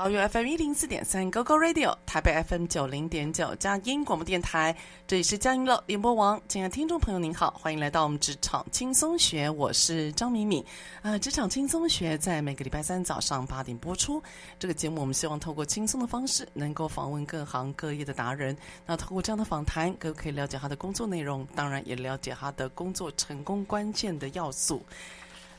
桃园 FM 一零四点三 GoGo Radio，台北 FM 九零点九佳音广播电台，这里是佳音乐联播网。亲爱的听众朋友，您好，欢迎来到我们职场轻松学，我是张敏敏。呃，职场轻松学在每个礼拜三早上八点播出。这个节目我们希望透过轻松的方式，能够访问各行各业的达人。那透过这样的访谈，各位可以了解他的工作内容，当然也了解他的工作成功关键的要素。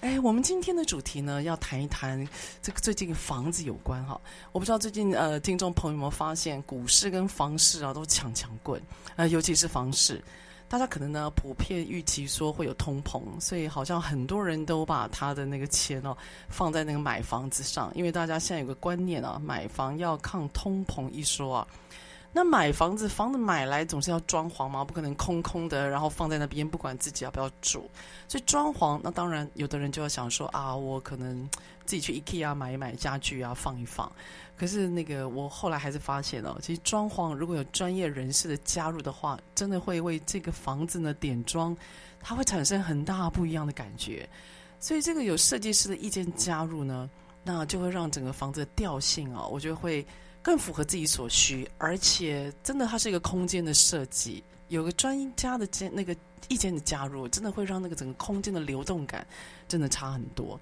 哎，我们今天的主题呢，要谈一谈这个最近房子有关哈。我不知道最近呃，听众朋友有没有发现，股市跟房市啊都强强滚，呃，尤其是房市，大家可能呢普遍预期说会有通膨，所以好像很多人都把他的那个钱哦放在那个买房子上，因为大家现在有个观念啊，买房要抗通膨一说啊。那买房子，房子买来总是要装潢嘛，不可能空空的，然后放在那边不管自己要不要住。所以装潢，那当然有的人就要想说啊，我可能自己去 IKEA 买一买家具啊，放一放。可是那个我后来还是发现哦，其实装潢如果有专业人士的加入的话，真的会为这个房子呢点装，它会产生很大不一样的感觉。所以这个有设计师的意见加入呢，那就会让整个房子的调性啊，我觉得会。更符合自己所需，而且真的它是一个空间的设计，有个专家的那个意见的加入，真的会让那个整个空间的流动感真的差很多。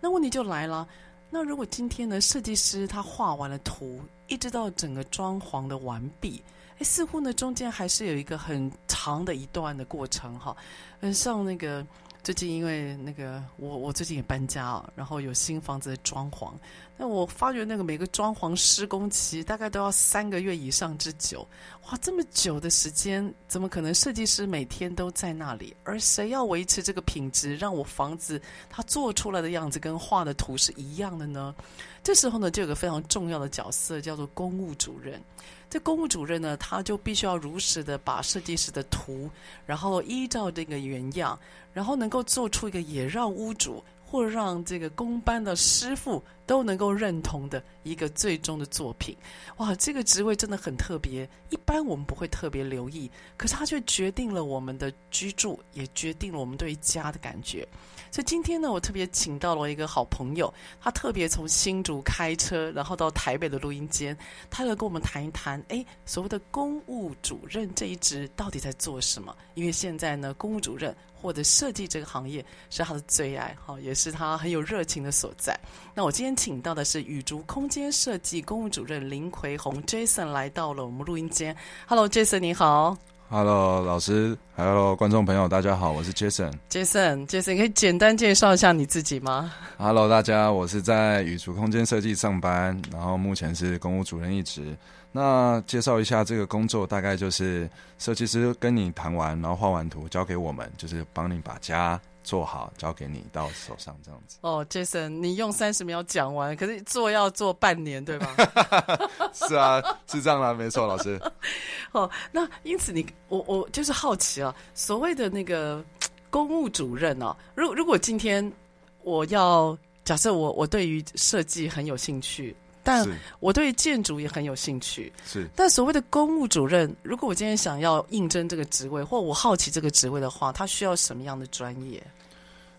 那问题就来了，那如果今天呢，设计师他画完了图，一直到整个装潢的完毕，哎，似乎呢中间还是有一个很长的一段的过程哈，嗯，像那个。最近因为那个我我最近也搬家啊，然后有新房子的装潢，那我发觉那个每个装潢施工期大概都要三个月以上之久，哇，这么久的时间，怎么可能设计师每天都在那里？而谁要维持这个品质，让我房子它做出来的样子跟画的图是一样的呢？这时候呢，就有个非常重要的角色叫做公务主任。这公务主任呢，他就必须要如实的把设计师的图，然后依照这个原样，然后能够做出一个也让屋主或让这个工班的师傅都能够认同的一个最终的作品。哇，这个职位真的很特别，一般我们不会特别留意，可是它却决定了我们的居住，也决定了我们对家的感觉。所以今天呢，我特别请到了一个好朋友，他特别从新竹开车，然后到台北的录音间，他要跟我们谈一谈，哎，所谓的公务主任这一职到底在做什么？因为现在呢，公务主任或者设计这个行业是他的最爱，哈，也是他很有热情的所在。那我今天请到的是雨竹空间设计公务主任林奎宏 Jason 来到了我们录音间。Hello，Jason，你好。Hello，老师，Hello，观众朋友，大家好，我是 Jason。Jason，Jason，可以简单介绍一下你自己吗？Hello，大家，我是在宇筑空间设计上班，然后目前是公务主任一职。那介绍一下这个工作，大概就是设计师跟你谈完，然后画完图交给我们，就是帮你把家做好，交给你到手上这样子。哦，Jason，你用三十秒讲完，可是做要做半年，对吧？是啊，是这样啦，没错，老师。哦，那因此你我我就是好奇啊，所谓的那个公务主任啊，如如果今天我要假设我我对于设计很有兴趣。但我对建筑也很有兴趣。是。但所谓的公务主任，如果我今天想要应征这个职位，或我好奇这个职位的话，他需要什么样的专业？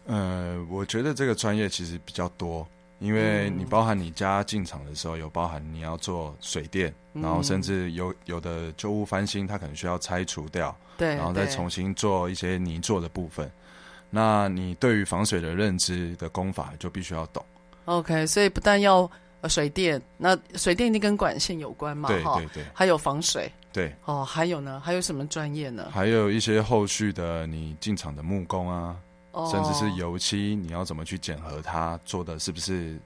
呃，我觉得这个专业其实比较多，因为你包含你家进场的时候，有包含你要做水电，然后甚至有有的旧屋翻新，它可能需要拆除掉，对，然后再重新做一些泥做的部分。那你对于防水的认知的功法就必须要懂。OK，所以不但要。水电，那水电一定跟管线有关嘛？对对对，还有防水，对哦，还有呢？还有什么专业呢？还有一些后续的，你进场的木工啊，哦、甚至是油漆，你要怎么去检核它做的是不是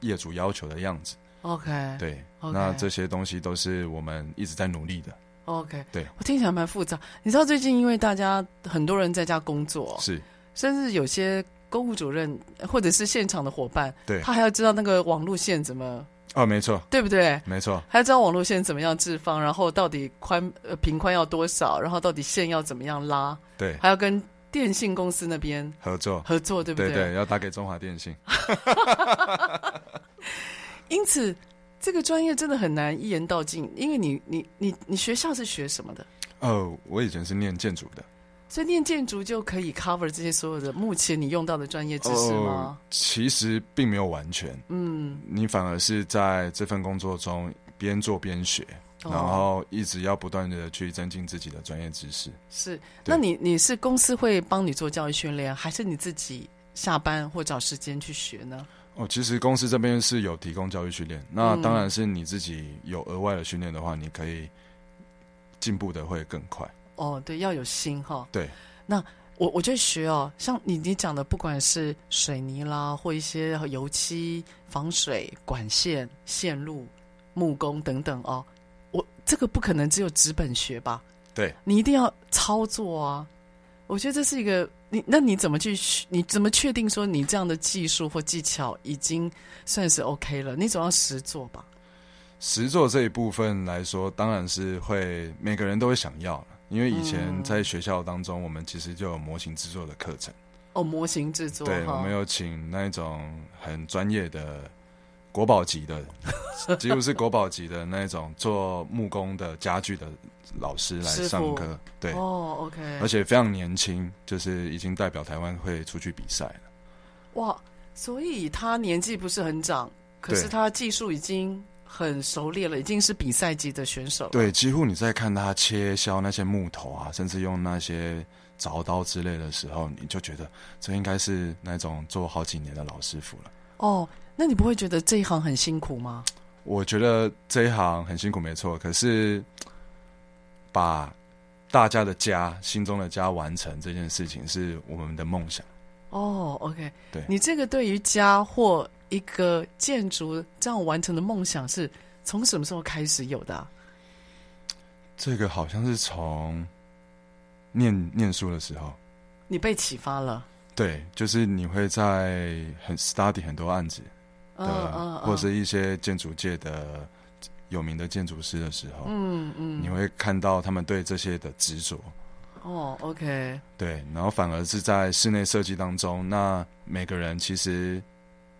业主要求的样子？OK，对，okay. 那这些东西都是我们一直在努力的。OK，对，我听起来蛮复杂。你知道最近因为大家很多人在家工作，是，甚至有些。公务主任或者是现场的伙伴，对，他还要知道那个网路线怎么哦，没错，对不对？没错，还要知道网路线怎么样置放，然后到底宽呃频宽要多少，然后到底线要怎么样拉，对，还要跟电信公司那边合作合作，对不对？对对，要打给中华电信。因此，这个专业真的很难一言道尽，因为你你你你学校是学什么的？哦，我以前是念建筑的。所以念建筑就可以 cover 这些所有的目前你用到的专业知识吗？哦，其实并没有完全，嗯，你反而是在这份工作中边做边学，哦，然后一直要不断的去增进自己的专业知识。是，那你你是公司会帮你做教育训练，还是你自己下班或找时间去学呢？哦，其实公司这边是有提供教育训练，那当然是你自己有额外的训练的话，你可以进步的会更快。哦，对，要有心哈。对，那我我就学哦，像你你讲的，不管是水泥啦，或一些油漆、防水、管线、线路、木工等等哦，我这个不可能只有纸本学吧？对，你一定要操作啊！我觉得这是一个你，那你怎么去？你怎么确定说你这样的技术或技巧已经算是 OK 了？你总要实做吧？实做这一部分来说，当然是会每个人都会想要。因为以前在学校当中，我们其实就有模型制作的课程。哦，模型制作。对，我们有请那一种很专业的国宝级的，几乎是国宝级的那一种做木工的家具的老师来上课。对，哦，OK。而且非常年轻，就是已经代表台湾会出去比赛了。哇，所以他年纪不是很长，可是他技术已经。很熟练了，已经是比赛级的选手。对，几乎你在看他切削那些木头啊，甚至用那些凿刀之类的时候，你就觉得这应该是那种做好几年的老师傅了。哦，那你不会觉得这一行很辛苦吗？我觉得这一行很辛苦，没错。可是把大家的家、心中的家完成这件事情，是我们的梦想。哦，OK，对，你这个对于家或一个建筑这样完成的梦想是从什么时候开始有的啊？这个好像是从念念书的时候，你被启发了。对，就是你会在很 study 很多案子的，嗯嗯，或者是一些建筑界的有名的建筑师的时候，嗯嗯，你会看到他们对这些的执着。哦，OK，对，然后反而是在室内设计当中，那每个人其实。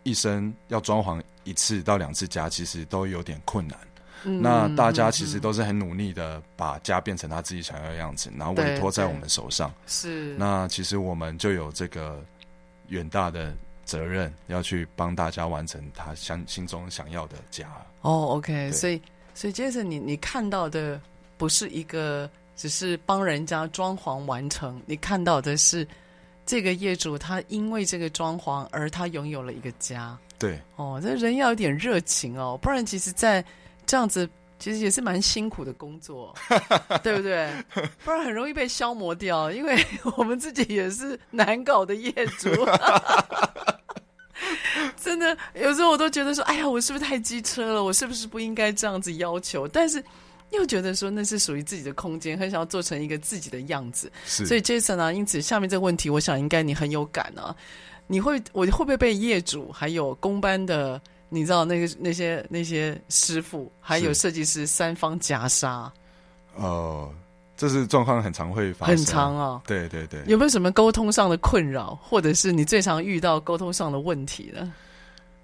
一生要装潢一次到两次家，其实都有点困难。嗯、那大家其实都是很努力的把家变成他自己想要的样子，然后委托在我们手上。是。那其实我们就有这个远大的责任，要去帮大家完成他想心中想要的家。哦，OK，所以所以杰森你你看到的不是一个只是帮人家装潢完成，你看到的是。这个业主他因为这个装潢而他拥有了一个家。对，哦，这人要有点热情哦，不然其实，在这样子其实也是蛮辛苦的工作，对不对？不然很容易被消磨掉，因为 我们自己也是难搞的业主。真的，有时候我都觉得说，哎呀，我是不是太机车了？我是不是不应该这样子要求？但是。又觉得说那是属于自己的空间，很想要做成一个自己的样子。是，所以 Jason 啊，因此下面这个问题，我想应该你很有感啊。你会，我会不会被业主还有工班的，你知道那个那些那些师傅还有设计师三方夹杀？哦。这是状况很常会发生，很常啊。对对对，有没有什么沟通上的困扰，或者是你最常遇到沟通上的问题呢？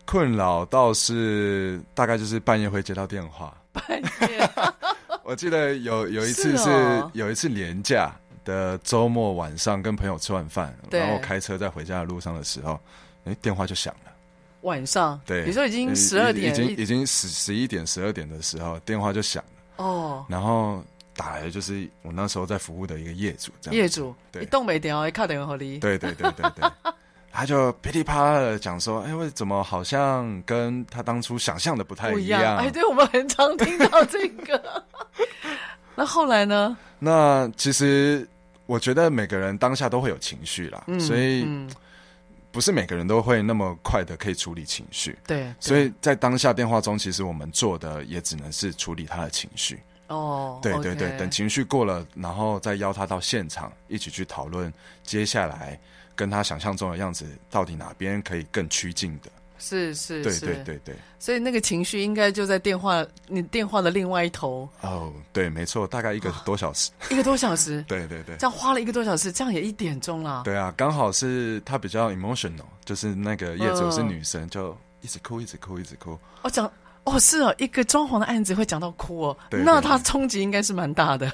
困扰倒是大概就是半夜会接到电话。半夜，我记得有有一次是，有一次年假的周末晚上，跟朋友吃完饭，然后开车在回家的路上的时候，哎，电话就响了。晚上，对，你说已经十二点，已经已经十十一点十二点的时候，电话就响了。哦，然后。打来就是我那时候在服务的一个业主，这样业主，对，东北电话卡电话里，对对对对对，他就噼里啪啦的讲说，哎，为怎么好像跟他当初想象的不太一样？一样哎，对，我们很常听到这个。那后来呢？那其实我觉得每个人当下都会有情绪啦，嗯、所以、嗯、不是每个人都会那么快的可以处理情绪。对，所以在当下电话中，其实我们做的也只能是处理他的情绪。哦，对对对.等情绪过了，然后再邀他到现场，一起去讨论接下来跟他想象中的样子到底哪边可以更趋近的。是是，对对对对。所以那个情绪应该就在电话，你电话的另外一头。哦，对，没错，大概一个多小时。一个多小时。对对对。这样花了一个多小时，这样也一点钟了。对啊，刚好是他比较 emotional，就是那个业主是女生，就一直哭，一直哭，一直哭。我讲。哦，是哦，一个装潢的案子会讲到哭哦，对对对，那他冲击应该是蛮大的，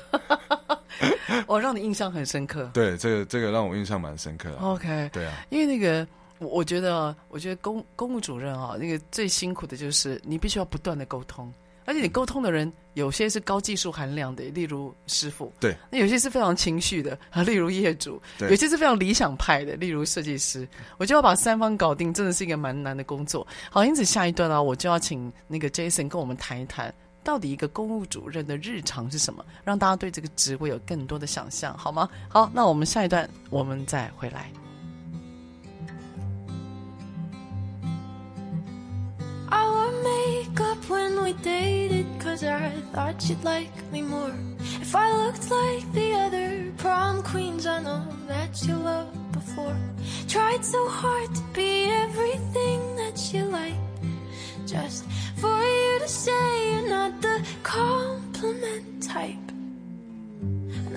哦，让你印象很深刻。对，这个这个让我印象蛮深刻。OK，对啊，因为那个我我觉得，我觉得公公务主任啊，那个最辛苦的就是你必须要不断的沟通。而且你沟通的人有些是高技术含量的，例如师傅；对，那有些是非常情绪的啊，例如业主；有些是非常理想派的，例如设计师。我就要把三方搞定，真的是一个蛮难的工作。好，因此下一段呢，我就要请那个 Jason 跟我们谈一谈，到底一个公务主任的日常是什么，让大家对这个职位有更多的想象，好吗？好，那我们下一段我们再回来。When we dated Cause I thought you'd like me more. If I looked like the other prom queens I know that you loved before. Tried so hard to be everything that you like Just for you to say you're not the compliment type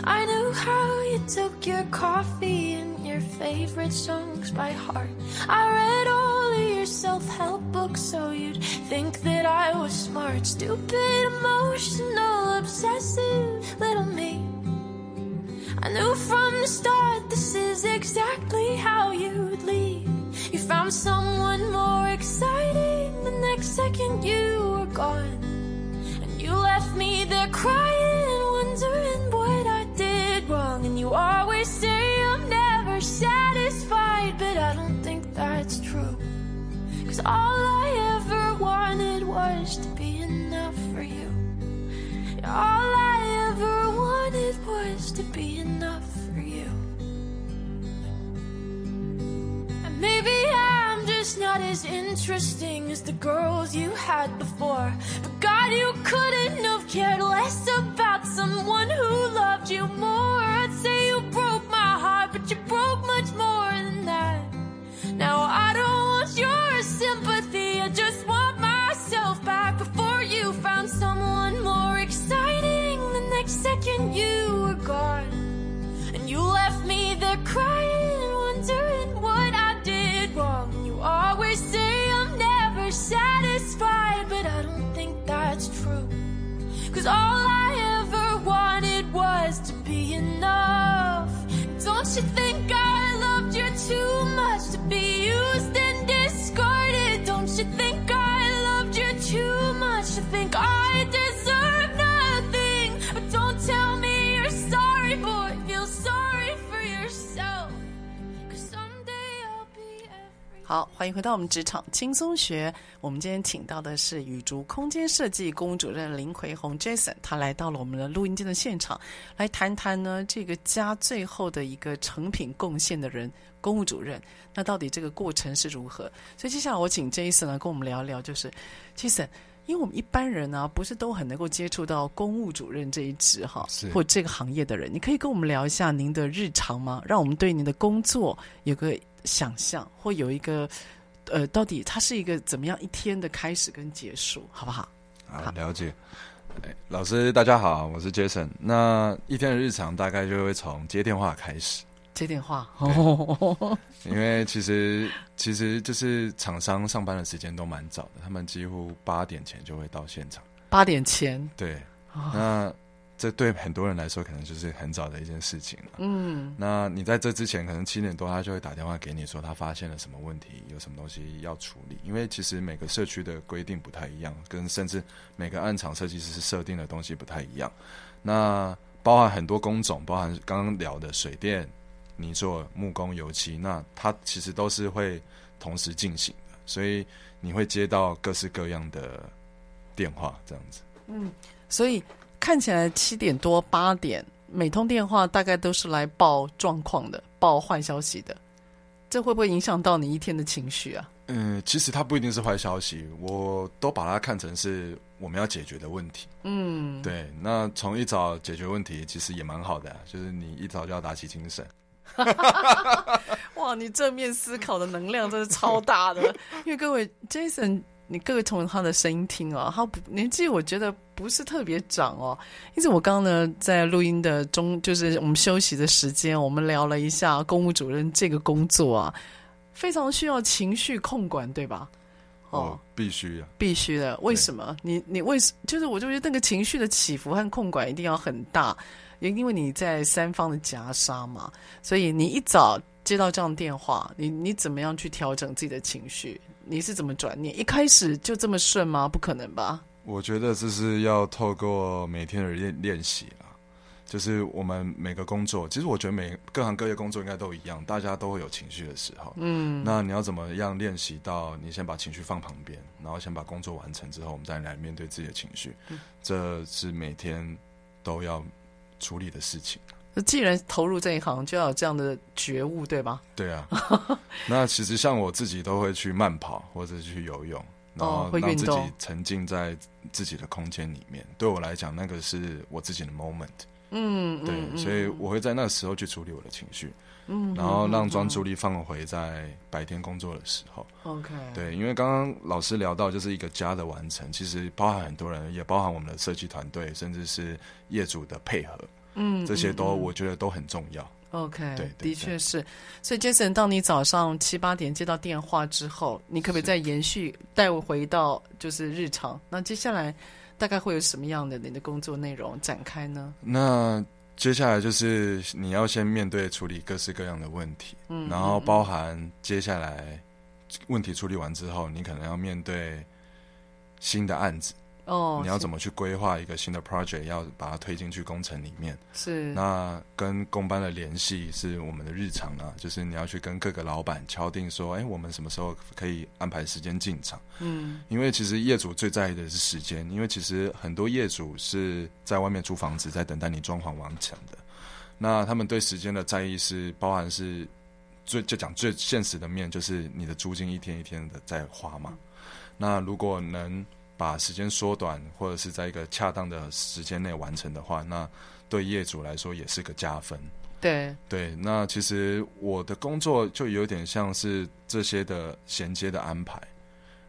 I knew how you took your coffee and your favorite songs by heart. I read all of your self-help books so you'd think that I was smart. Stupid, emotional, obsessive little me. I knew from the start this is exactly how you'd leave You found someone more exciting The next second you were gone. And you left me there crying Wondering wrong And you always say I'm never satisfied But I don't think that's true Cause all I ever wanted was to be enough for you. All I ever wanted was to be enough for you. And maybe I'm just not as interesting as the girls you had before. But God, you couldn't have cared less about someone who loved you more. You broke much more than that. Now I don't want your sympathy, I just want myself back before you found someone more exciting. The next second you were gone, and you left me there crying, wondering what I did wrong. You always say I'm never satisfied, but I don't think that's true. Cause all I Don't you think I loved you too much 好，欢迎回到我们职场轻松学。我们今天请到的是雨竹空间设计公务主任林奎宏 Jason，他来到了我们的录音间的现场，来谈谈呢这个家最后的一个成品贡献的人——公务主任。那到底这个过程是如何？所以接下来我请 Jason 来跟我们聊一聊，就是 Jason，因为我们一般人啊，不是都很能够接触到公务主任这一职哈，或这个行业的人，你可以跟我们聊一下您的日常吗？让我们对您的工作有个想象，或有一个呃，到底它是一个怎么样一天的开始跟结束，好不好？好，了解。老师，大家好，我是 Jason。那一天的日常大概就会从接电话开始。接电话，因为其实其实就是厂商上班的时间都蛮早的，他们几乎八点前就会到现场。八点前，对，那。这对很多人来说，可能就是很早的一件事情了。嗯，那你在这之前，可能七点多，他就会打电话给你，说他发现了什么问题，有什么东西要处理。因为其实每个社区的规定不太一样，跟甚至每个暗场设计师设定的东西不太一样。那包含很多工种，包含刚刚聊的水电、泥作、木工、油漆，那它其实都是会同时进行的，所以你会接到各式各样的电话，这样子。嗯，所以。看起来七点多八点，每通电话大概都是来报状况的，报坏消息的，这会不会影响到你一天的情绪啊？嗯，其实它不一定是坏消息，我都把它看成是我们要解决的问题。嗯，对。那从一早解决问题，其实也蛮好的，就是你一早就要打起精神。哇，你正面思考的能量真是超大的，因为各位 Jason。你各位从他的声音听哦，他年纪我觉得不是特别长哦。因此我刚刚呢在录音的中，就是我们休息的时间，我们聊了一下公务主任这个工作啊，非常需要情绪控管，对吧？哦，哦必须啊，必须的。为什么？你你为什？就是我就觉得那个情绪的起伏和控管一定要很大，也因为你在三方的夹杀嘛，所以你一早接到这样的电话，你你怎么样去调整自己的情绪？你是怎么转念？一开始就这么顺吗？不可能吧？我觉得这是要透过每天的练练习啊。就是我们每个工作，其实我觉得每各行各业工作应该都一样，大家都会有情绪的时候。嗯，那你要怎么样练习到？你先把情绪放旁边，然后先把工作完成之后，我们再来面对自己的情绪。嗯，这是每天都要处理的事情。既然投入这一行，就要有这样的觉悟，对吧？对啊。那其实像我自己都会去慢跑或者去游泳，然后让自己沉浸在自己的空间里面。对我来讲，那个是我自己的 moment。嗯，对，嗯、所以我会在那个时候去处理我的情绪。嗯，然后让专注力放回在白天工作的时候。OK。对，因为刚刚老师聊到，就是一个家的完成，其实包含很多人，也包含我们的设计团队，甚至是业主的配合。嗯，这些都我觉得都很重要。OK，对，的确是。所以，Jason，当你早上七八点接到电话之后，你可不可以再延续带我回到就是日常？那接下来大概会有什么样的你的工作内容展开呢？那接下来就是你要先面对处理各式各样的问题，嗯，然后包含接下来问题处理完之后，你可能要面对新的案子。哦，你要怎么去规划一个新的 project，要把它推进去工程里面？是。那跟工班的联系是我们的日常啊，就是你要去跟各个老板敲定说，哎，我们什么时候可以安排时间进场？嗯，因为其实业主最在意的是时间，因为其实很多业主是在外面租房子，在等待你装潢完成的。那他们对时间的在意是包含是最就讲最现实的面，就是你的租金一天一天的在花嘛。那如果能把时间缩短，或者是在一个恰当的时间内完成的话，那对业主来说也是个加分。对对，那其实我的工作就有点像是这些的衔接的安排，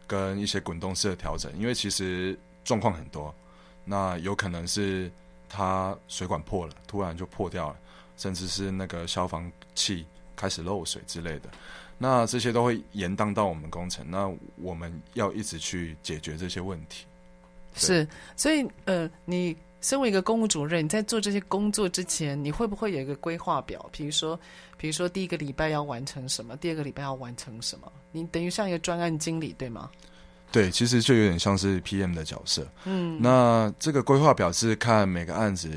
跟一些滚动式的调整。因为其实状况很多，那有可能是它水管破了，突然就破掉了，甚至是那个消防器开始漏水之类的。那这些都会延宕到我们工程，那我们要一直去解决这些问题。是，所以呃，你身为一个公务主任，你在做这些工作之前，你会不会有一个规划表？比如说，比如说第一个礼拜要完成什么，第二个礼拜要完成什么？你等于像一个专案经理，对吗？对，其实就有点像是 PM 的角色。嗯，那这个规划表是看每个案子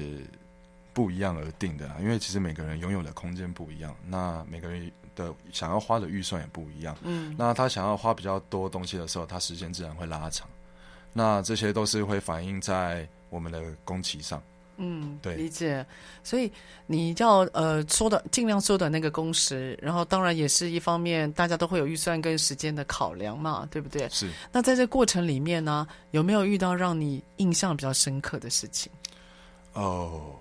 不一样而定的，因为其实每个人拥有的空间不一样，那每个人。的想要花的预算也不一样，嗯，那他想要花比较多东西的时候，他时间自然会拉长，那这些都是会反映在我们的工期上，嗯，对，理解。所以你要呃缩短，尽量缩短那个工时，然后当然也是一方面，大家都会有预算跟时间的考量嘛，对不对？是。那在这过程里面呢，有没有遇到让你印象比较深刻的事情？哦，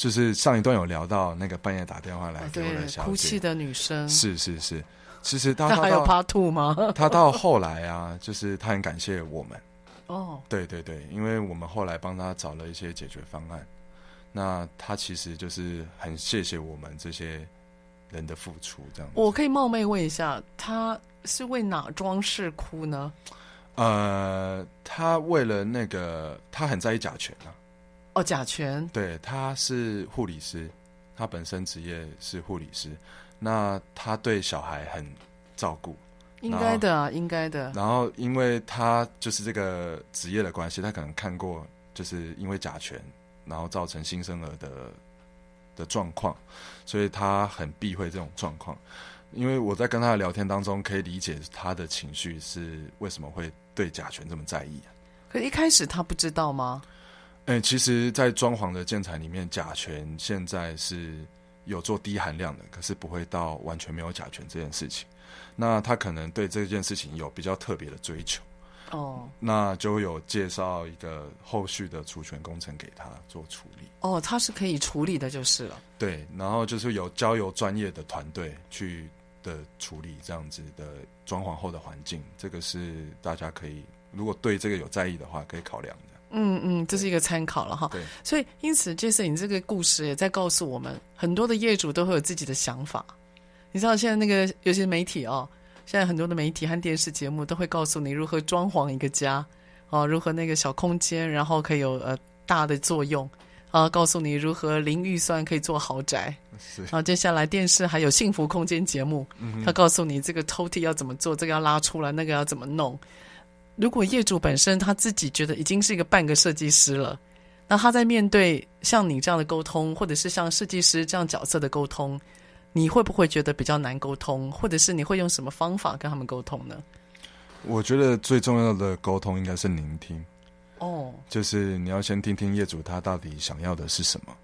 就是上一段有聊到那个半夜打电话来给我的小姐，哭泣的女生，是是是。其实她还有 Part Two 吗？她到后来啊，就是她很感谢我们。哦，对对对，因为我们后来帮她找了一些解决方案。那她其实就是很谢谢我们这些人的付出，这样子。我可以冒昧问一下，她是为哪桩事哭呢？呃，她为了那个，她很在意甲醛啊。哦，甲醛。对，他是护理师，他本身职业是护理师。那他对小孩很照顾，应该的啊，应该的。然后，因为他就是这个职业的关系，他可能看过，就是因为甲醛，然后造成新生儿的的状况，所以他很避讳这种状况。因为我在跟他的聊天当中，可以理解他的情绪是为什么会对甲醛这么在意啊。可一开始他不知道吗？嗯，其实，在装潢的建材里面，甲醛现在是。有做低含量的，可是不会到完全没有甲醛这件事情。那他可能对这件事情有比较特别的追求，哦，那就有介绍一个后续的除醛工程给他做处理。哦，他是可以处理的，就是了。对，然后就是有交由专业的团队去的处理这样子的装潢后的环境，这个是大家可以如果对这个有在意的话，可以考量的。嗯嗯，这是一个参考了哈。对，所以因此，Jason，你这个故事也在告诉我们，很多的业主都会有自己的想法。你知道现在那个有些媒体哦，现在很多的媒体和电视节目都会告诉你如何装潢一个家哦，如何那个小空间然后可以有呃大的作用啊，告诉你如何零预算可以做豪宅。是。然后接下来电视还有幸福空间节目，嗯，他告诉你这个抽屉要怎么做，这个要拉出来，那个要怎么弄。如果业主本身他自己觉得已经是一个半个设计师了，那他在面对像你这样的沟通，或者是像设计师这样角色的沟通，你会不会觉得比较难沟通，或者是你会用什么方法跟他们沟通呢？我觉得最重要的沟通应该是聆听。哦，就是你要先听听业主他到底想要的是什么，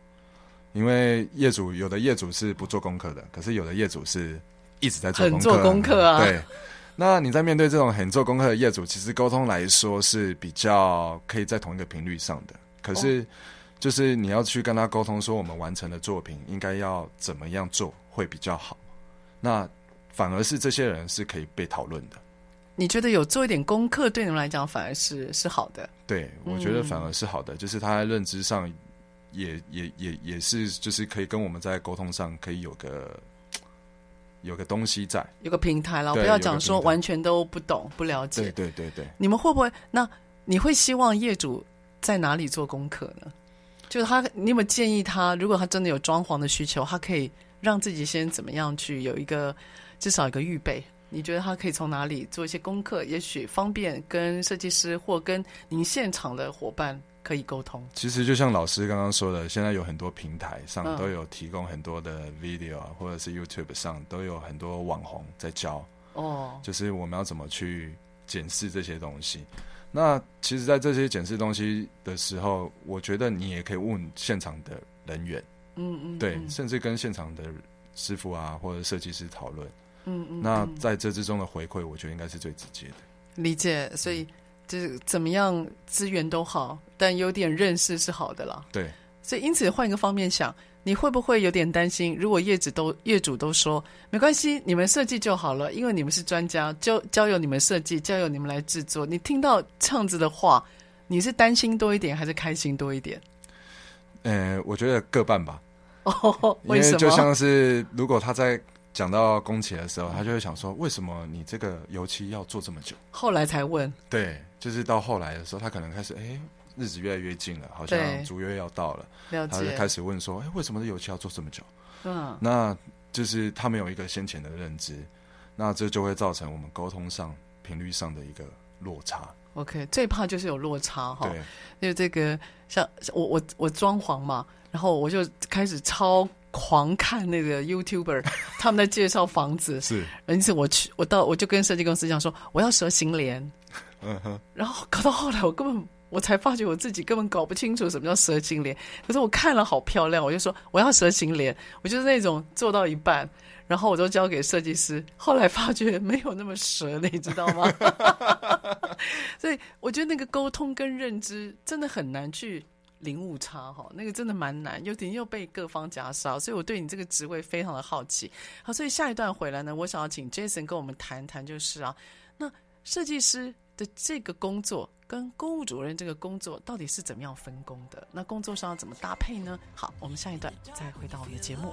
因为业主有的业主是不做功课的，可是有的业主是一直在做功课，很做功课啊，对。那你在面对这种很做功课的业主，其实沟通来说是比较可以在同一个频率上的。可是，就是你要去跟他沟通，说我们完成的作品应该要怎么样做会比较好。那反而是这些人是可以被讨论的。你觉得有做一点功课，对你们来讲反而是是好的？对，我觉得反而是好的，嗯、就是他在认知上也也也也是，就是可以跟我们在沟通上可以有个。有个东西在，有个平台了，不要讲说完全都不懂不了解。对对对对，你们会不会？那你会希望业主在哪里做功课呢？就是他，你有没有建议他，如果他真的有装潢的需求，他可以让自己先怎么样去有一个至少一个预备？你觉得他可以从哪里做一些功课？也许方便跟设计师或跟您现场的伙伴。可以沟通。其实就像老师刚刚说的，现在有很多平台上都有提供很多的 video 啊，或者是 YouTube 上都有很多网红在教。哦，就是我们要怎么去检视这些东西。那其实，在这些检视东西的时候，我觉得你也可以问现场的人员。嗯嗯，对，甚至跟现场的师傅啊，或者设计师讨论。嗯嗯，那在这之中的回馈，我觉得应该是最直接的。理解，所以。就是怎么样资源都好，但有点认识是好的啦。对，所以因此换一个方面想，你会不会有点担心？如果业主都业主都说没关系，你们设计就好了，因为你们是专家，交交由你们设计，交由你们来制作。你听到这样子的话，你是担心多一点，还是开心多一点？呃，我觉得各半吧。哦，为什么？因为就像是如果他在。讲到工期的时候，他就会想说：为什么你这个油漆要做这么久？后来才问。对，就是到后来的时候，他可能开始，哎，日子越来越近了，好像逐月要到了，了。他就开始问说：哎，为什么这油漆要做这么久？嗯，那就是他没有一个先前的认知，那这就会造成我们沟通上频率上的一个落差。OK，最怕就是有落差哈。对，因为这个像我我我装潢嘛，然后我就开始超。狂看那个 YouTuber，他们在介绍房子。是，因此我去，我到我就跟设计公司讲说，我要蛇形帘。哼。然后搞到后来，我根本我才发觉我自己根本搞不清楚什么叫蛇形脸。可是我看了好漂亮，我就说我要蛇形脸。我就是那种做到一半，然后我都交给设计师。后来发觉没有那么蛇，你知道吗？所以我觉得那个沟通跟认知真的很难去零误差哈，那个真的蛮难，有点又被各方夹杀。所以我对你这个职位非常的好奇。好，所以下一段回来呢，我想要请 Jason 跟我们谈谈，就是啊，那设计师的这个工作。跟公务主任这个工作到底是怎么样分工的？那工作上要怎么搭配呢？好，我们下一段再回到我们的节目。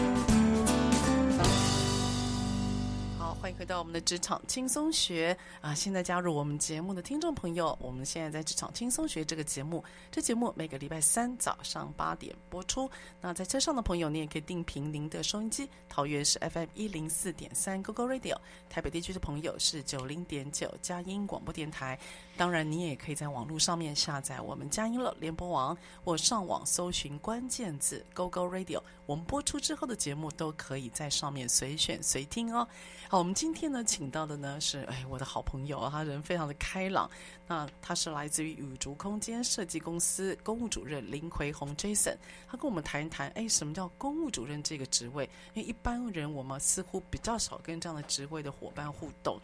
回到我们的职场轻松学啊！现在加入我们节目的听众朋友，我们现在在职场轻松学这个节目，这节目每个礼拜三早上八点播出。那在车上的朋友，你也可以定频您的收音机，桃园是 FM 一零四点三 GoGo Radio，台北地区的朋友是九零点九佳音广播电台。当然，你也可以在网络上面下载我们佳音乐联播网，或上网搜寻关键字 GoGo Radio，我们播出之后的节目都可以在上面随选随听哦。好，我们今天呢，请到的呢是哎，我的好朋友啊，他人非常的开朗。那他是来自于宇竹空间设计公司公务主任林奎宏 Jason，他跟我们谈一谈，哎，什么叫公务主任这个职位？因为一般人我们似乎比较少跟这样的职位的伙伴互动。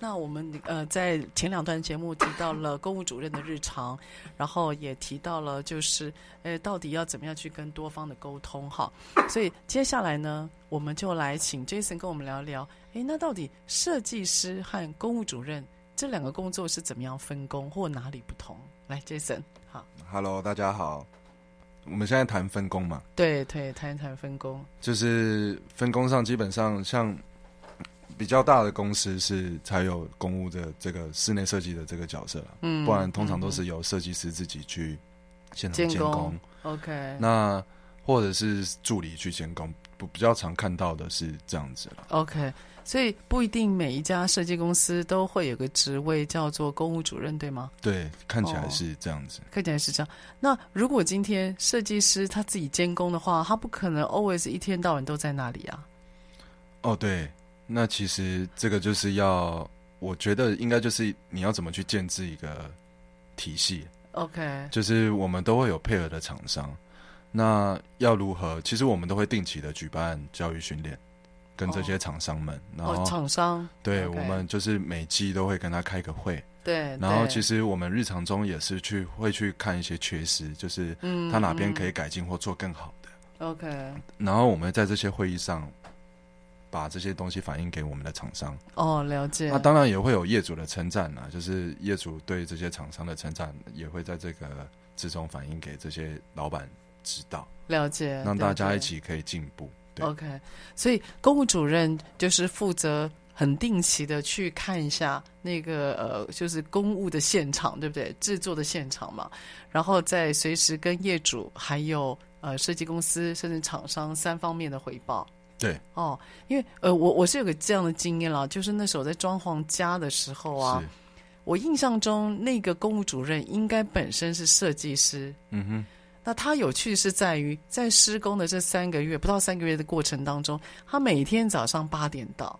那我们呃在前两段节目提到了公务主任的日常，然后也提到了就是，哎，到底要怎么样去跟多方的沟通哈？所以接下来呢，我们就来请 Jason 跟我们聊聊，哎，那到底设计师和公务主任？这两个工作是怎么样分工，或哪里不同？来，Jason，好，Hello，大家好。我们现在谈分工嘛？对对，谈一谈分工。就是分工上，基本上像比较大的公司是才有公务的这个室内设计的这个角色，嗯，不然通常都是由设计师自己去现场监工。监工 OK，那或者是助理去监工，不比较常看到的是这样子了。OK。所以不一定每一家设计公司都会有个职位叫做公务主任，对吗？对，看起来是这样子。哦，看起来是这样。那如果今天设计师他自己监工的话，他不可能 always 一天到晚都在那里啊。哦，对，那其实这个就是要，我觉得应该就是你要怎么去建制一个体系。OK，就是我们都会有配合的厂商，那要如何？其实我们都会定期的举办教育训练。跟这些厂商们，然后厂商对我们就是每季都会跟他开个会。对，然后其实我们日常中也是去会去看一些缺失，就是他哪边可以改进或做更好的。OK，然后我们在这些会议上把这些东西反映给我们的厂商。哦，了解。那当然也会有业主的称赞啊，就是业主对这些厂商的称赞也会在这个之中反映给这些老板知道。了解，让大家一起可以进步。对 OK，所以公务主任就是负责。很定期的去看一下那个呃，就是公务的现场，对不对？制作的现场嘛，然后再随时跟业主还有呃设计公司甚至厂商三方面的回报。对，哦，因为呃，我我是有个这样的经验啦，就是那时候在装潢家的时候啊，我印象中那个公务主任应该本身是设计师。嗯哼，那他有趣是在于在施工的这三个月不到三个月的过程当中，他每天早上八点到。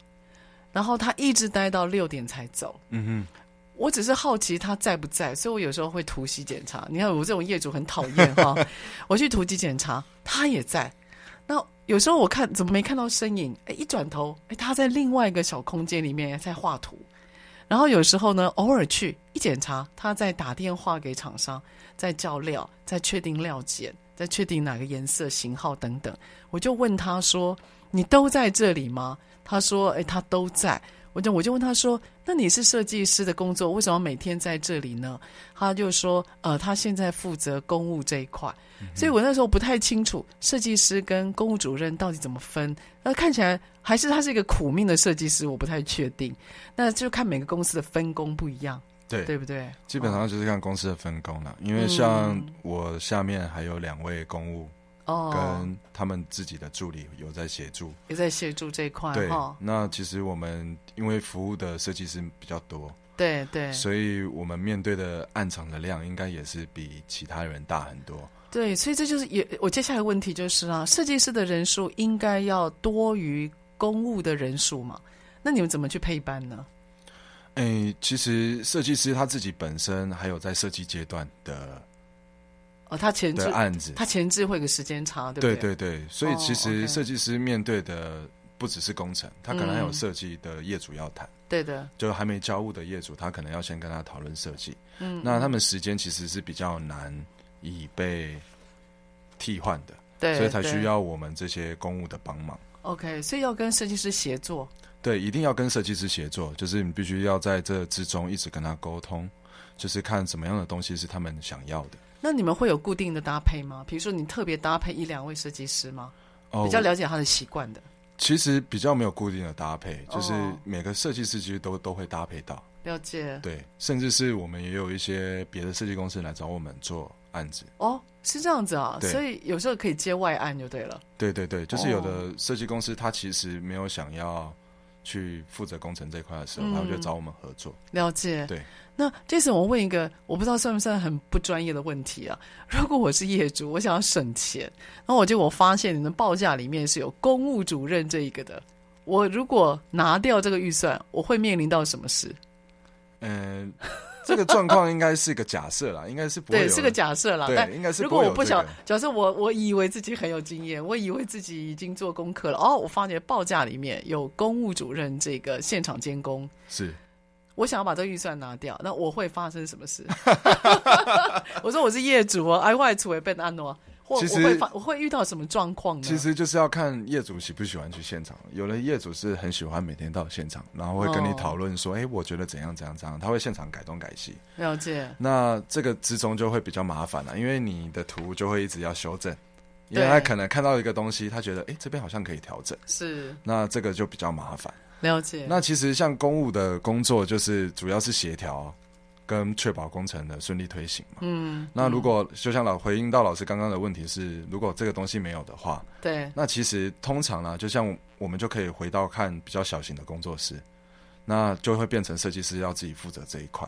然后他一直待到六点才走。嗯哼，我只是好奇他在不在，所以我有时候会突袭检查。你看我这种业主很讨厌哈，我去突击检查，他也在。那有时候我看怎么没看到身影？哎，一转头，哎，他在另外一个小空间里面在画图。然后有时候呢，偶尔去一检查，他在打电话给厂商，在叫料，在确定料检，在确定哪个颜色、型号等等。我就问他说：“你都在这里吗？”他说：“哎，他都在。”我就我就问他说：“那你是设计师的工作，为什么每天在这里呢？”他就说：“呃，他现在负责公务这一块，嗯、所以我那时候不太清楚设计师跟公务主任到底怎么分。那看起来还是他是一个苦命的设计师，我不太确定。那就看每个公司的分工不一样，对对不对？基本上就是看公司的分工了。因为像我下面还有两位公务。”哦，跟他们自己的助理有在协助，有在协助这一块。对，那其实我们因为服务的设计师比较多，对对，所以我们面对的暗场的量应该也是比其他人大很多。对，所以这就是也我接下来的问题就是啊，设计师的人数应该要多于公务的人数嘛？那你们怎么去配班呢？诶，其实设计师他自己本身还有在设计阶段的。哦，他前置案子，他前置会有个时间差，对不对？对对对，所以其实设计师面对的不只是工程，哦 okay、他可能还有设计的业主要谈。对的，就还没交物的业主，他可能要先跟他讨论设计。嗯，那他们时间其实是比较难以被替换的，对，所以才需要我们这些公务的帮忙。OK，所以要跟设计师协作。对，一定要跟设计师协作，就是你必须要在这之中一直跟他沟通，就是看什么样的东西是他们想要的。那你们会有固定的搭配吗？比如说，你特别搭配一两位设计师吗？哦，比较了解他的习惯的。其实比较没有固定的搭配，就是每个设计师其实都都会搭配到。了解。对，甚至是我们也有一些别的设计公司来找我们做案子。哦，是这样子啊，所以有时候可以接外案就对了。对对对，就是有的设计公司他其实没有想要去负责工程这一块的时候，他、嗯、就找我们合作。了解。对。那这次我问一个我不知道算不算很不专业的问题啊？如果我是业主，我想要省钱，然后我就我发现你们报价里面是有公务主任这一个的，我如果拿掉这个预算，我会面临到什么事？嗯，这个状况应该是个假设啦，应该是不会对，是个假设啦。但应该是、这个、如果我不想，假设我我以为自己很有经验，我以为自己已经做功课了，哦，我发觉报价里面有公务主任这个现场监工是。我想要把这个预算拿掉，那我会发生什么事？我说我是业主哦，爱外出也被安诺，或我会会遇到什么状况呢？其实就是要看业主喜不喜欢去现场。有的业主是很喜欢每天到现场，然后会跟你讨论说：“哎、哦，我觉得怎样怎样怎样。”他会现场改东改西。了解。那这个之中就会比较麻烦了，因为你的图就会一直要修正，因为他可能看到一个东西，他觉得：“哎，这边好像可以调整。”是。那这个就比较麻烦。了解。那其实像公务的工作，就是主要是协调跟确保工程的顺利推行嘛。嗯。那如果就像老回应到老师刚刚的问题是，如果这个东西没有的话，对。那其实通常呢，就像我们就可以回到看比较小型的工作室，那就会变成设计师要自己负责这一块。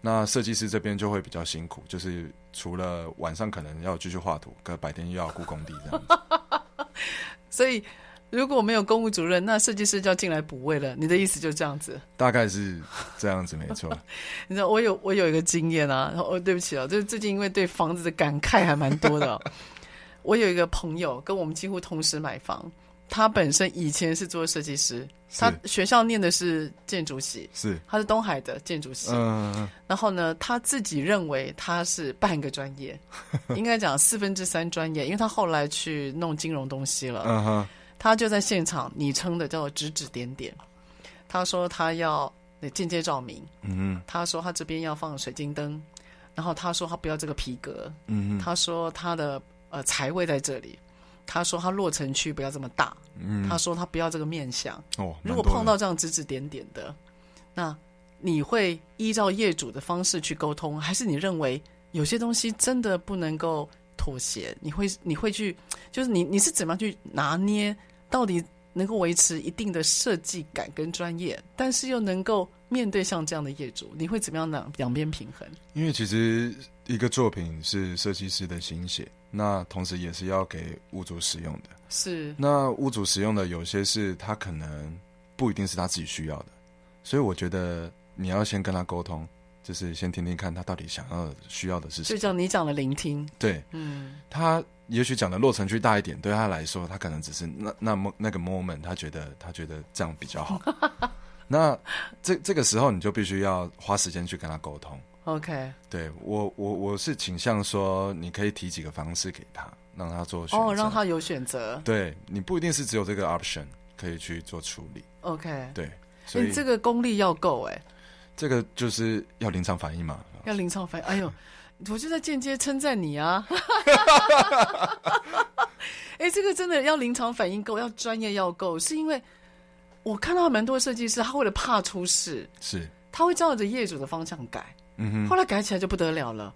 那设计师这边就会比较辛苦，就是除了晚上可能要继续画图，可白天又要顾工地这样子。所以。如果没有公务主任，那设计师就要进来补位了。你的意思就这样子？大概是这样子，没错。你知道我有我有一个经验啊，哦，对不起啊，就是最近因为对房子的感慨还蛮多的。我有一个朋友跟我们几乎同时买房，他本身以前是做设计师，他学校念的是建筑系，是他是东海的建筑系。嗯，然后呢，他自己认为他是半个专业，应该讲四分之三专业，因为他后来去弄金融东西了。嗯哼，他就在现场昵称的叫做指指点点。他说他要间接照明，嗯，他说他这边要放水晶灯，然后他说他不要这个皮革，嗯，他说他的呃财位在这里。他说他落城区不要这么大，嗯，他说他不要这个面相。哦，如果碰到这样指指点点的，那你会依照业主的方式去沟通，还是你认为有些东西真的不能够妥协？你会你会去，就是你你是怎么样去拿捏，到底能够维持一定的设计感跟专业，但是又能够面对像这样的业主，你会怎么样两两边平衡？因为其实一个作品是设计师的心血。那同时也是要给屋主使用的，是。那屋主使用的有些是他可能不一定是他自己需要的，所以我觉得你要先跟他沟通，就是先听听看他到底想要、需要的是什么。就像你讲的聆听，对，嗯，他也许讲的落尘区大一点，对他来说，他可能只是那那么那个 moment，他觉得他觉得这样比较好。那这这个时候你就必须要花时间去跟他沟通。OK，对我我我是倾向说，你可以提几个方式给他，让他做选择。哦，让他有选择。对，你不一定是只有这个 option 可以去做处理。OK，对，所以你这个功力要够哎。这个就是要临场反应嘛。要临场反应，哎呦，我就在间接称赞你啊。哎，这个真的要临场反应够，要专业要够，是因为我看到蛮多设计师，他为了怕出事，是他会照着业主的方向改。嗯哼，后来改起来就不得了了，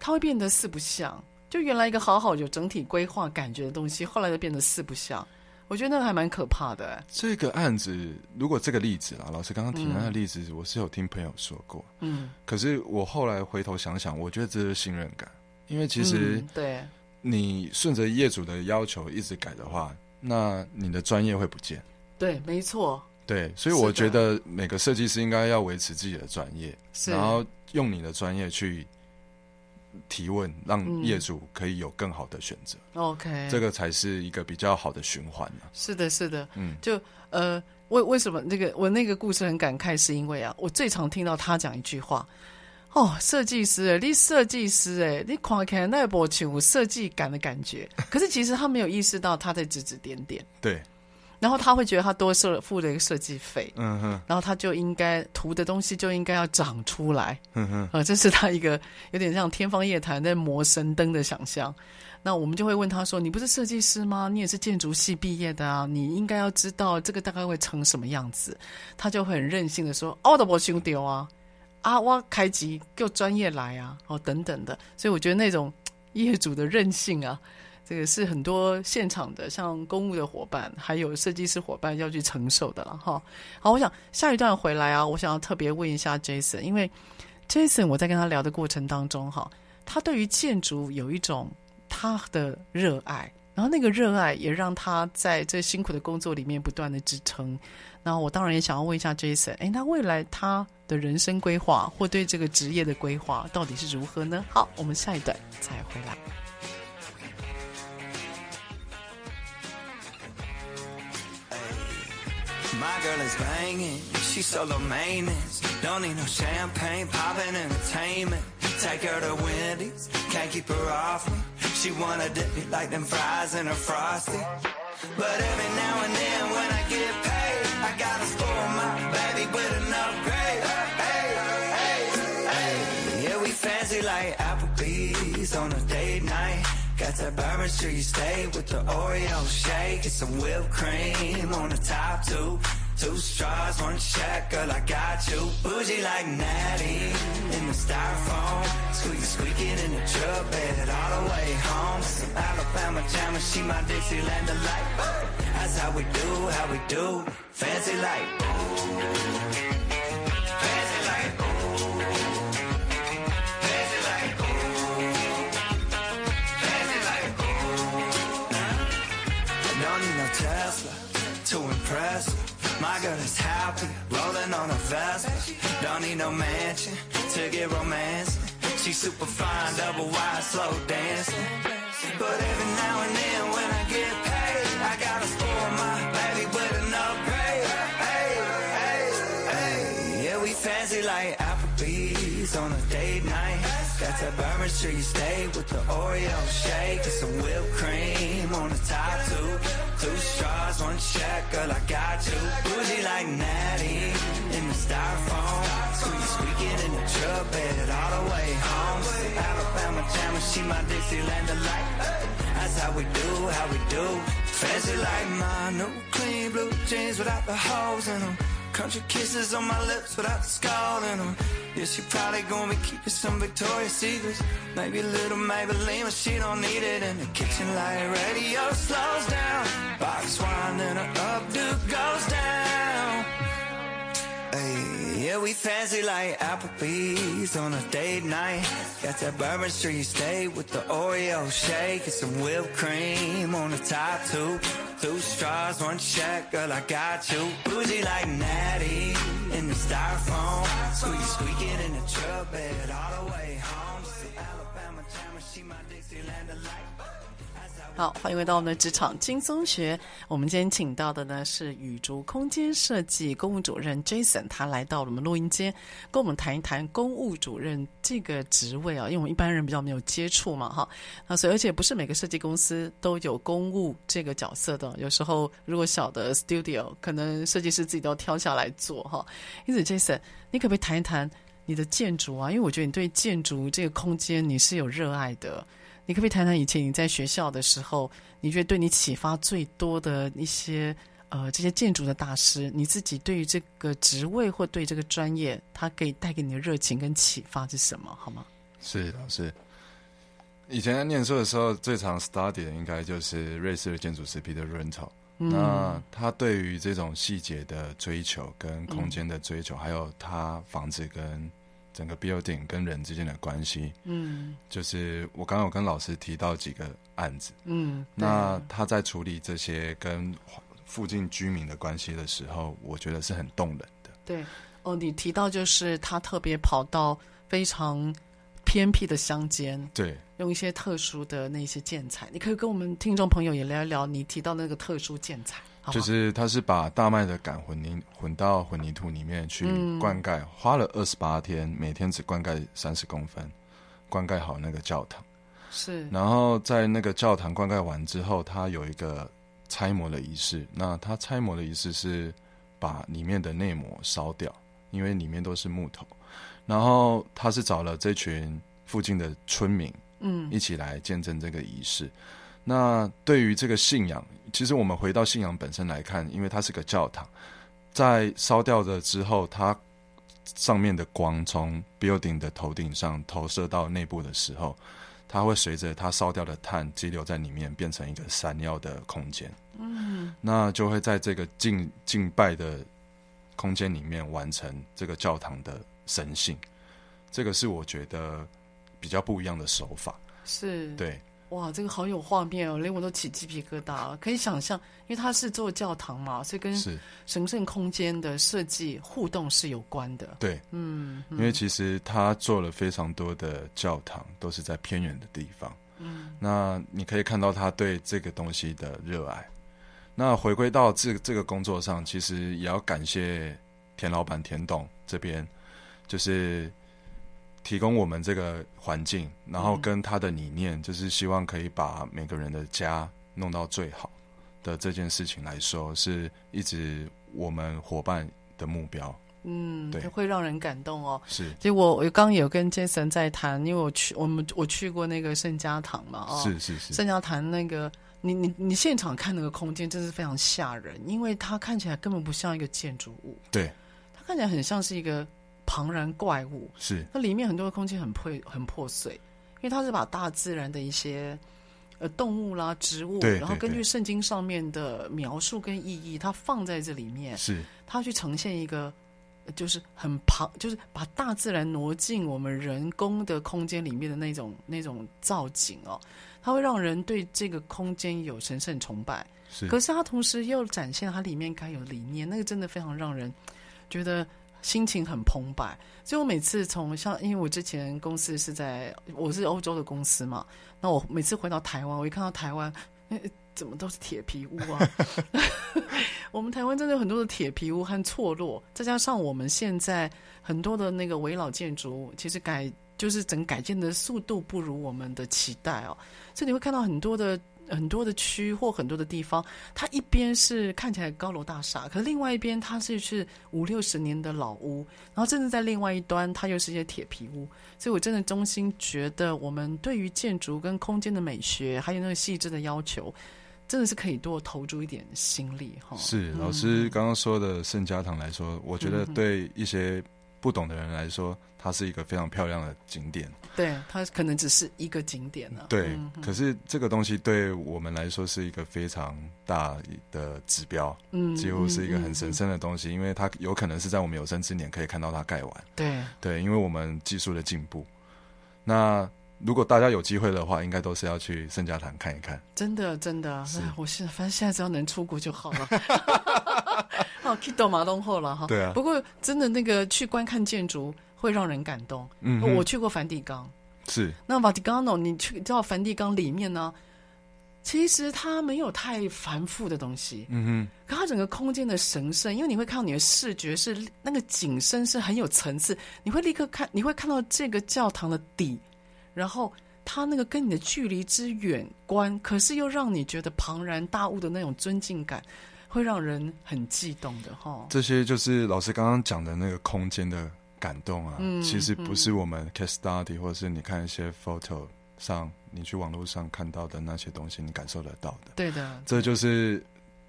他会变得四不像。就原来一个好好有整体规划感觉的东西，后来就变得四不像。我觉得那个还蛮可怕的。这个案子，如果这个例子啊，老师刚刚提的那个例子，嗯，我是有听朋友说过。嗯，可是我后来回头想想，我觉得这是信任感，因为其实对，你顺着业主的要求一直改的话，那你的专业会不见。对，没错。对，所以我觉得每个设计师应该要维持自己的专业，然后。用你的专业去提问，让业主可以有更好的选择。OK，这个才是一个比较好的循环呢。是的，是的，嗯，就呃，为为什么那个我那个故事很感慨，是因为啊，我最常听到他讲一句话：哦，设计师哎，你设计师哎，你看起来那不像有设计感的感觉。可是其实他没有意识到他在指指点点。对。然后他会觉得他多设付了一个设计费，嗯哼，然后他就应该图的东西就应该要长出来，嗯哼，呃，这是他一个有点像天方夜谭在磨神灯的想象。那我们就会问他说：“你不是设计师吗？你也是建筑系毕业的啊，你应该要知道这个大概会成什么样子。”他就很任性的说：“哦，都不修丢啊，啊，我开机给专业来啊，哦，等等的。”所以我觉得那种业主的任性啊。这个是很多现场的，像公务的伙伴，还有设计师伙伴要去承受的了哈。好，我想下一段回来啊，我想要特别问一下 Jason，因为 Jason 我在跟他聊的过程当中哈，他对于建筑有一种他的热爱，然后那个热爱也让他在这辛苦的工作里面不断的支撑。然后我当然也想要问一下 Jason，哎，那未来他的人生规划或对这个职业的规划到底是如何呢？好，我们下一段再回来。My girl is banging, she's solo maintenance. Don't need no champagne, poppin' entertainment. Take her to Wendy's, can't keep her off me. She wanna dip me like them fries in her frosty. But every now and then when I get paid, I gotta spoil my baby with an upgrade. Hey, hey, hey. Yeah, we fancy like Applebee's on a night. Got that Bourbon Street steak with the Oreo shake and some whipped cream on the top two. Two straws, one check, girl, I got you. Bougie like Natty in the styrofoam. Squeaky, squeaking in the truck bed all the way home. Some Alabama jammer, she my Dixieland delight. That's how we do, how we do. Fancy like. My girl is happy, rolling on a Vespa. Don't need no mansion to get romance. She's super fine, double wide, slow dancing. But every now and then Got that bourbon street steak with the Oreo shake and some whipped cream on the top two. Two straws, one check, girl, I got you. Bougie like Natty in the styrofoam. Squeak squeaking in the truck bed all the way home. Alabama jammer, she my Dixieland delight. That's how we do, how we do. Fancy like my new clean blue jeans without the holes in them. Country kisses on my lips without in them. Yeah, she probably gonna be keeping some Victoria's Secrets. Maybe a little Maybelline, but she don't need it in the kitchen light. Radio slows down. Box wine and her updo goes down. Hey, yeah, we fancy like Applebee's on a date night. Got that Bourbon Street steak with the Oreo shake and some whipped cream on the top two. Two straws, one check, girl, I got you. Bougie like Natty in the styrofoam. Squeak squeaking in the truck bed all the way home. Alabama she my Dixieland delight. 好，欢迎回到我们的职场轻松学。我们今天请到的呢是宇竹空间设计公务主任 Jason，他来到我们录音间，跟我们谈一谈公务主任这个职位啊。因为我们一般人比较没有接触嘛，哈，那所以而且不是每个设计公司都有公务这个角色的。有时候如果小的 studio，可能设计师自己都挑下来做哈。因此，Jason，你可不可以谈一谈你的建筑啊？因为我觉得你对建筑这个空间你是有热爱的。你可不可以谈谈以前你在学校的时候，你觉得对你启发最多的一些呃这些建筑的大师，你自己对于这个职位或对这个专业，他给带给你的热情跟启发是什么？好吗？是老师，以前在念书的时候，最常 study 的应该就是瑞士的建筑师 Peter Rental。嗯、那他对于这种细节的追求跟空间的追求，嗯、还有他房子跟整个 building 跟人之间的关系，嗯，就是我刚刚有跟老师提到几个案子，嗯，那他在处理这些跟附近居民的关系的时候，我觉得是很动人的。对，哦，你提到就是他特别跑到非常偏僻的乡间，对，用一些特殊的那些建材，你可以跟我们听众朋友也聊一聊你提到那个特殊建材。就是他是把大麦的杆混凝混到混凝土里面去灌溉，嗯、花了二十八天，每天只灌溉三十公分，灌溉好那个教堂。是，然后在那个教堂灌溉完之后，他有一个拆模的仪式。那他拆模的仪式是把里面的内膜烧掉，因为里面都是木头。然后他是找了这群附近的村民，嗯，一起来见证这个仪式。那对于这个信仰，其实我们回到信仰本身来看，因为它是个教堂，在烧掉了之后，它上面的光从 building 的头顶上投射到内部的时候，它会随着它烧掉的碳积留在里面，变成一个闪耀的空间。嗯，那就会在这个敬敬拜的空间里面完成这个教堂的神性。这个是我觉得比较不一样的手法。是，对。哇，这个好有画面哦，连我都起鸡皮疙瘩了。可以想象，因为它是做教堂嘛，所以跟神圣空间的设计互动是有关的。对，嗯，因为其实他做了非常多的教堂，都是在偏远的地方。嗯，那你可以看到他对这个东西的热爱。那回归到这这个工作上，其实也要感谢田老板田董这边，就是。提供我们这个环境，然后跟他的理念，就是希望可以把每个人的家弄到最好的这件事情来说，是一直我们伙伴的目标。嗯，对，会让人感动哦。是，其实我我刚有跟 Jason 在谈，因为我去我们我去过那个圣家堂嘛，哦，是是是，圣家堂那个，你你你现场看那个空间，真是非常吓人，因为它看起来根本不像一个建筑物，对，它看起来很像是一个。庞然怪物。是，那里面很多的空间很破很破碎，因为它是把大自然的一些呃动物啦、植物，对，然后根据圣经上面的描述跟意义，它放在这里面，是。它去呈现一个就是很庞，就是把大自然挪进我们人工的空间里面的那种那种造景哦，它会让人对这个空间有神圣崇拜，是，可是它同时又展现它里面该有理念，那个真的非常让人觉得。心情很澎湃，所以我每次从像，因为我之前公司是在我是欧洲的公司嘛，那我每次回到台湾，我一看到台湾，怎么都是铁皮屋啊？我们台湾真的有很多的铁皮屋和错落，再加上我们现在很多的那个围老建筑，其实改就是整改建的速度不如我们的期待哦，所以你会看到很多的。很多的区或很多的地方，它一边是看起来高楼大厦，可是另外一边它是是五六十年的老屋，然后甚至在另外一端，它又是一些铁皮屋。所以我真的衷心觉得，我们对于建筑跟空间的美学，还有那个细致的要求，真的是可以多投注一点心力哈。是老师刚刚说的圣家堂来说，我觉得对一些不懂的人来说，它是一个非常漂亮的景点。对，它可能只是一个景点呢、啊。对、嗯，可是这个东西对我们来说是一个非常大的指标，嗯，几乎是一个很神圣的东西，嗯、因为它有可能是在我们有生之年可以看到它盖完。对，对，因为我们技术的进步。那如果大家有机会的话，应该都是要去圣家堂看一看。真的，真的，是我现在反正现在只要能出国就好了。好，去到马东后了哈。对啊。不过真的那个去观看建筑。会让人感动。嗯，我去过梵蒂冈，是那瓦蒂冈呢，你去到梵蒂冈里面呢，其实它没有太繁复的东西。嗯哼，可它整个空间的神圣，因为你会看到你的视觉是那个景深是很有层次，你会立刻看，你会看到这个教堂的底，然后它那个跟你的距离之远观，可是又让你觉得庞然大物的那种尊敬感，会让人很悸动的哈。这些就是老师刚刚讲的那个空间的。感动啊、嗯！其实不是我们 case study，、嗯、或者是你看一些 photo 上，你去网络上看到的那些东西，你感受得到的。对的，这就是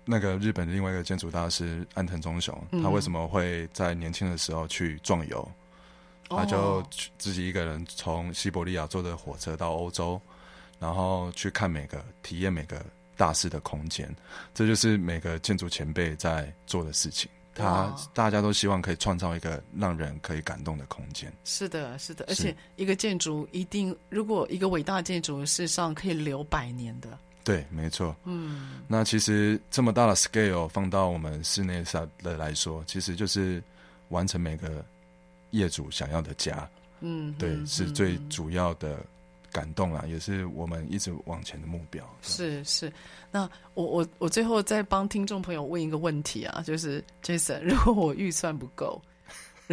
那个日本的另外一个建筑大师安藤忠雄、嗯，他为什么会在年轻的时候去壮游、嗯？他就自己一个人从西伯利亚坐着火车到欧洲，然后去看每个体验每个大师的空间，这就是每个建筑前辈在做的事情。他大家都希望可以创造一个让人可以感动的空间。是的，是的，而且一个建筑一定，如果一个伟大建筑，事实上可以留百年的。对，没错。嗯，那其实这么大的 scale 放到我们室内上的来说，其实就是完成每个业主想要的家。嗯，对，嗯、是最主要的。感动啊，也是我们一直往前的目标。是是，那我我我最后再帮听众朋友问一个问题啊，就是 Jason，如果我预算不够，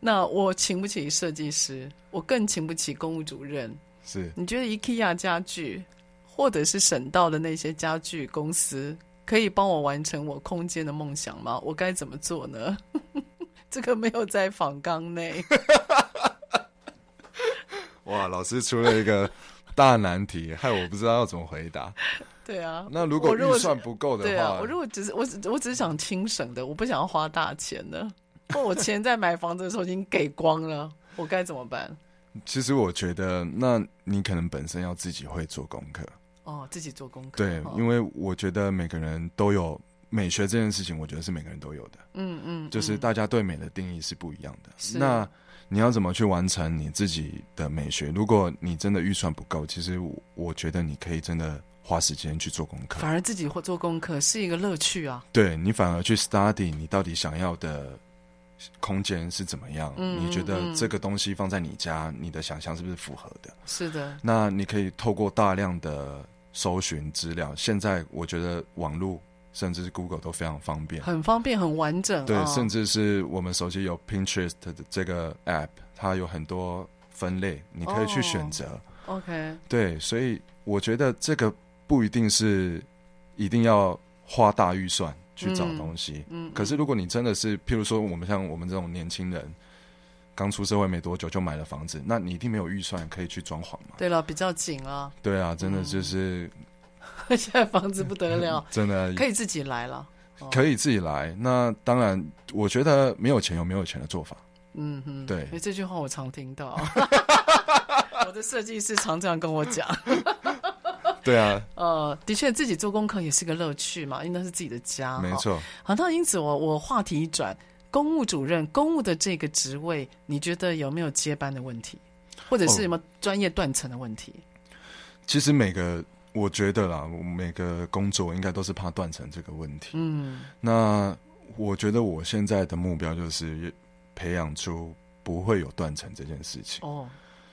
那我请不起设计师，我更请不起公务主任。是，你觉得 IKEA 家具或者是省道的那些家具公司可以帮我完成我空间的梦想吗？我该怎么做呢？这个没有在访纲内。哇，老师出了一个大难题，害我不知道要怎么回答。对啊，那如果预算不够的话，对啊，我如果只是我只我只是想轻省的，我不想要花大钱的。那我钱在买房子的时候已经给光了，我该怎么办？其实我觉得，那你可能本身要自己会做功课。哦，自己做功课。对，因为我觉得每个人都有美学这件事情，我觉得是每个人都有的。嗯嗯，就是大家对美的定义是不一样的。那。你要怎么去完成你自己的美学？如果你真的预算不够，其实我觉得你可以真的花时间去做功课。反而自己会做功课是一个乐趣啊。对，你反而去 study 你到底想要的空间是怎么样？嗯，你觉得这个东西放在你家，嗯，你的想象是不是符合的？是的。那你可以透过大量的搜寻资料。现在我觉得网络。甚至是 Google 都非常方便，很方便，很完整。对，哦、甚至是我们手机有 Pinterest 的这个 App，它有很多分类，你可以去选择。哦、OK，对，所以我觉得这个不一定是一定要花大预算去找东西。嗯，可是如果你真的是，譬如说我们像我们这种年轻人，刚出社会没多久就买了房子，那你一定没有预算可以去装潢嘛？对了，比较紧啊。对啊，真的就是。嗯 现在房子不得了，真的可以自己来了，可以自己来。那当然，我觉得没有钱有没有钱的做法。嗯哼，对。这句话我常听到，我的设计师常这样跟我讲。对啊，呃，的确，自己做功课也是个乐趣嘛，因为那是自己的家。没错。好，那因此我我话题一转，公务主任，公务的这个职位，你觉得有没有接班的问题，或者是什么专业断层的问题？哦，其实每个。我觉得啦，我每个工作应该都是怕断层这个问题。嗯，那我觉得我现在的目标就是培养出不会有断层这件事情。哦，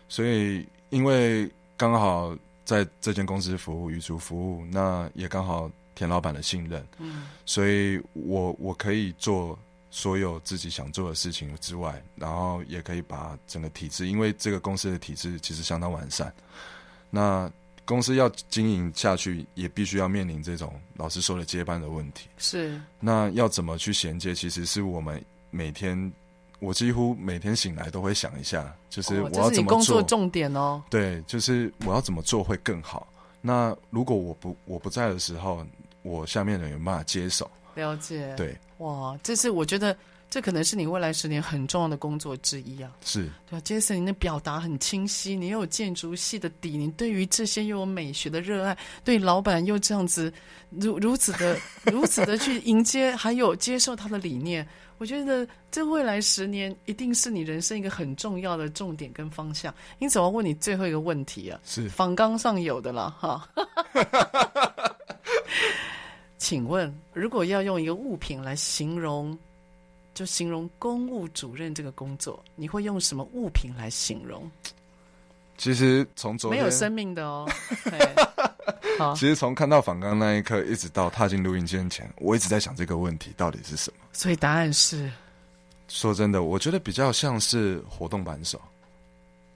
所以因为刚好在这间公司服务，与足服务，那也刚好田老板的信任。嗯，所以我我可以做所有自己想做的事情之外，然后也可以把整个体制，因为这个公司的体制其实相当完善，那。公司要经营下去，也必须要面临这种老师说的接班的问题。是，那要怎么去衔接？其实是我们每天，我几乎每天醒来都会想一下，就是我要怎么做。哦，是你工作重点哦。对，就是我要怎么做会更好。那如果我不我不在的时候，我下面的人有办法接手？了解。对，哇，这是我觉得。这可能是你未来十年很重要的工作之一啊！是对啊，Jason，你的表达很清晰，你又有建筑系的底，你对于这些又有美学的热爱，对老板又这样子如如此的如此的去迎接，还有接受他的理念，我觉得这未来十年一定是你人生一个很重要的重点跟方向。因此，我要问你最后一个问题啊，是访纲上有的了哈。请问，如果要用一个物品来形容？就形容公务主任这个工作，你会用什么物品来形容？其实从昨天没有生命的哦。好，其实从看到访刚那一刻，一直到踏进录音间前，我一直在想这个问题到底是什么。所以答案是，说真的，我觉得比较像是活动扳手。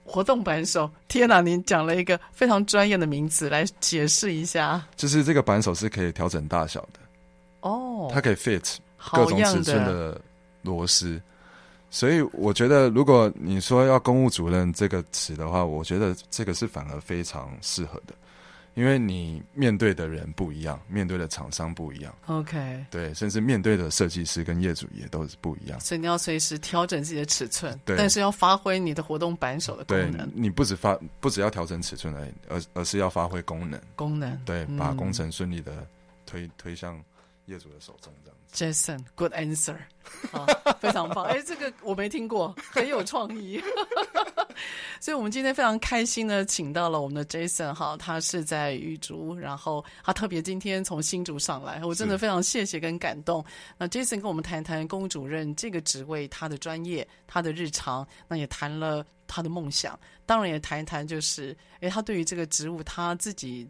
活动扳手，天哪！您讲了一个非常专业的名词来解释一下。就是这个扳手是可以调整大小的哦，它可以 fit 各种尺寸的。螺丝，所以我觉得，如果你说要公务主任这个词的话，我觉得这个是反而非常适合的，因为你面对的人不一样，面对的厂商不一样，OK，对，甚至面对的设计师跟业主也都是不一样，所以你要随时调整自己的尺寸，对，但是要发挥你的活动扳手的功能。对，你不只发，不只要调整尺寸而已，而而是要发挥功能，功能，对，把工程顺利的推推向业主的手中，这样。Jason，good answer，好，非常棒。哎，这个我没听过，很有创意。所以，我们今天非常开心的请到了我们的 Jason，哈，他是在玉竹，然后他特别今天从新竹上来，我真的非常谢谢跟感动。那 Jason 跟我们谈谈公主任这个职位，他的专业，他的日常，那也谈了他的梦想，当然也谈一谈，就是哎，他对于这个职务他自己。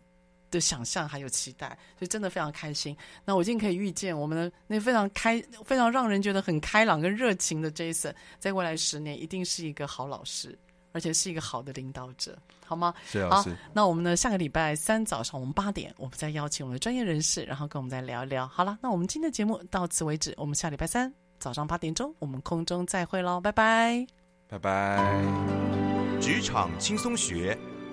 的想象还有期待，所以真的非常开心。那我今天可以预见，我们的那非常开、非常让人觉得很开朗跟热情的 Jason，在未来十年一定是一个好老师，而且是一个好的领导者，好吗？是老师。好，那我们呢？下个礼拜三早上我们八点，我们再邀请我们的专业人士，然后跟我们再聊一聊。好了，那我们今天的节目到此为止。我们下礼拜三早上八点钟，我们空中再会喽，拜拜，拜拜。职场轻松学。